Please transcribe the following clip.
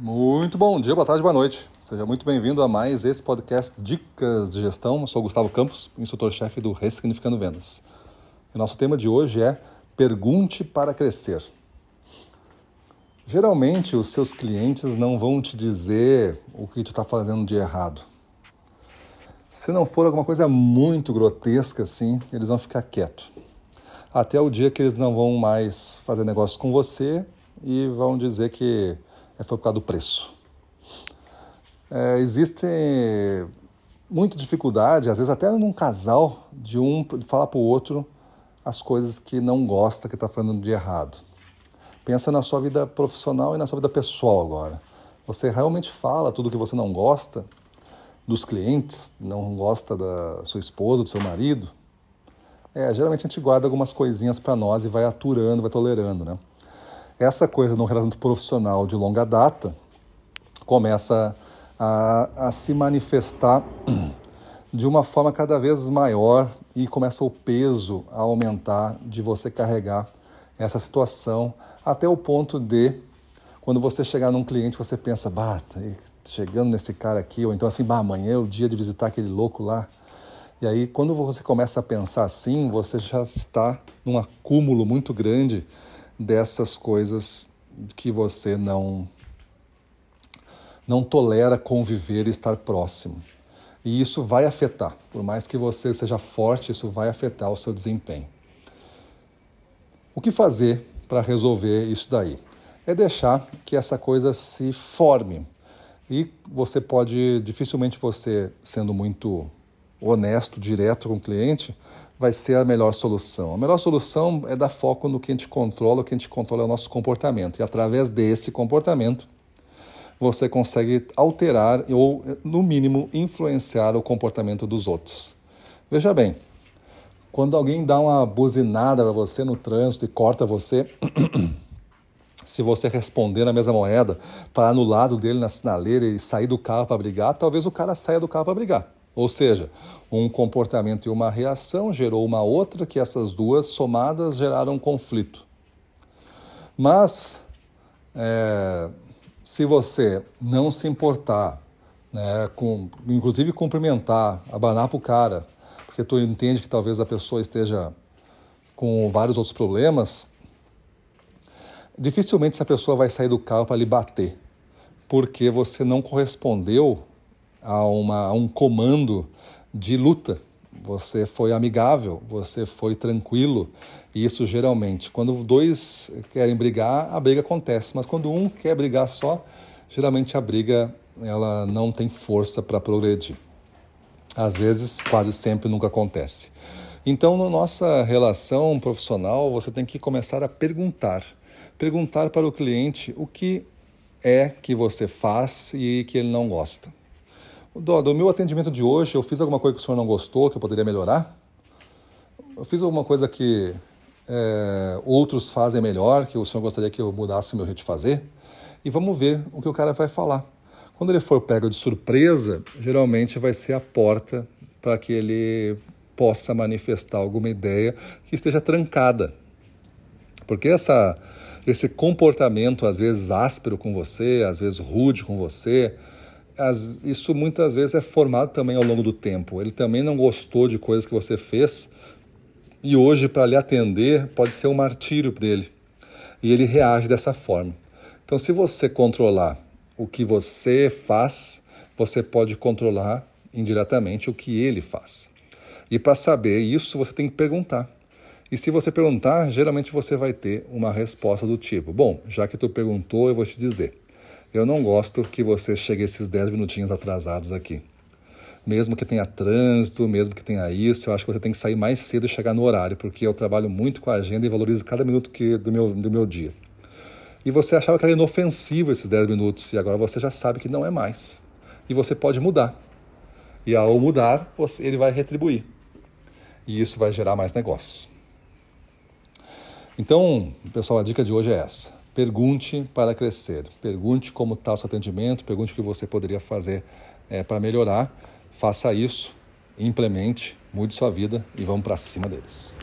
Muito bom dia, boa tarde, boa noite. Seja muito bem-vindo a mais esse podcast Dicas de Gestão. Eu sou Gustavo Campos, instrutor-chefe do Ressignificando Vendas. E nosso tema de hoje é Pergunte para Crescer. Geralmente, os seus clientes não vão te dizer o que tu está fazendo de errado. Se não for alguma coisa muito grotesca assim, eles vão ficar quietos. Até o dia que eles não vão mais fazer negócio com você e vão dizer que foi por causa do preço. É, existe muita dificuldade, às vezes até num casal, de um falar para o outro as coisas que não gosta, que está fazendo de errado. Pensa na sua vida profissional e na sua vida pessoal agora. Você realmente fala tudo que você não gosta dos clientes, não gosta da sua esposa, do seu marido? É, geralmente a gente guarda algumas coisinhas para nós e vai aturando, vai tolerando, né? Essa coisa no relacionamento profissional de longa data começa a, a, se manifestar de uma forma cada vez maior e começa o peso a aumentar de você carregar essa situação até o ponto de quando você chegar num cliente você pensa, bah, tá chegando nesse cara aqui, ou então assim, bah, amanhã é o dia de visitar aquele louco lá. E aí, quando você começa a pensar assim, você já está num acúmulo muito grande dessas coisas que você não não tolera conviver e estar próximo. E isso vai afetar, por mais que você seja forte, isso vai afetar o seu desempenho. O que fazer para resolver isso daí? É deixar que essa coisa se forme. E você pode, dificilmente você, sendo muito honesto, direto com o cliente, vai ser a melhor solução. A melhor solução é dar foco no que a gente controla, o que a gente controla é o nosso comportamento. E através desse comportamento, você consegue alterar ou, no mínimo, influenciar o comportamento dos outros. Veja bem, quando alguém dá uma buzinada para você no trânsito e corta você, se você responder na mesma moeda, parar no lado dele na sinaleira e sair do carro para brigar, talvez o cara saia do carro para brigar. Ou seja, um comportamento e uma reação gerou uma outra que essas duas somadas geraram um conflito. Mas é, se você não se importar, né, com, inclusive cumprimentar, abanar para o cara, porque tu entende que talvez a pessoa esteja com vários outros problemas, dificilmente essa pessoa vai sair do carro para lhe bater, porque você não correspondeu a, uma, a um comando de luta. Você foi amigável, você foi tranquilo. E isso geralmente, quando dois querem brigar, a briga acontece. Mas quando um quer brigar só, geralmente a briga ela não tem força para progredir. Às vezes, quase sempre nunca acontece. Então, na nossa relação profissional, você tem que começar a perguntar. Perguntar para o cliente o que é que você faz e que ele não gosta. Do, do meu atendimento de hoje, eu fiz alguma coisa que o senhor não gostou, que eu poderia melhorar? Eu fiz alguma coisa que é, outros fazem melhor, que o senhor gostaria que eu mudasse o meu jeito de fazer? E vamos ver o que o cara vai falar. Quando ele for pego de surpresa, geralmente vai ser a porta para que ele possa manifestar alguma ideia que esteja trancada. Porque essa, esse comportamento, às vezes áspero com você, às vezes rude com você, as, isso muitas vezes é formado também ao longo do tempo. Ele também não gostou de coisas que você fez e hoje, para lhe atender, pode ser um martírio dele. E ele reage dessa forma. Então, se você controlar o que você faz, você pode controlar indiretamente o que ele faz. E para saber isso, você tem que perguntar. E se você perguntar, geralmente você vai ter uma resposta do tipo: Bom, já que tu perguntou, eu vou te dizer. Eu não gosto que você chegue esses 10 minutinhos atrasados aqui. Mesmo que tenha trânsito, mesmo que tenha isso, eu acho que você tem que sair mais cedo e chegar no horário, porque eu trabalho muito com a agenda e valorizo cada minuto que, do, meu, do meu dia. E você achava que era inofensivo esses 10 minutos, e agora você já sabe que não é mais. E você pode mudar. E ao mudar, você, ele vai retribuir. E isso vai gerar mais negócios. Então, pessoal, a dica de hoje é essa. Pergunte para crescer. Pergunte como está o seu atendimento, pergunte o que você poderia fazer é, para melhorar. Faça isso, implemente, mude sua vida e vamos para cima deles.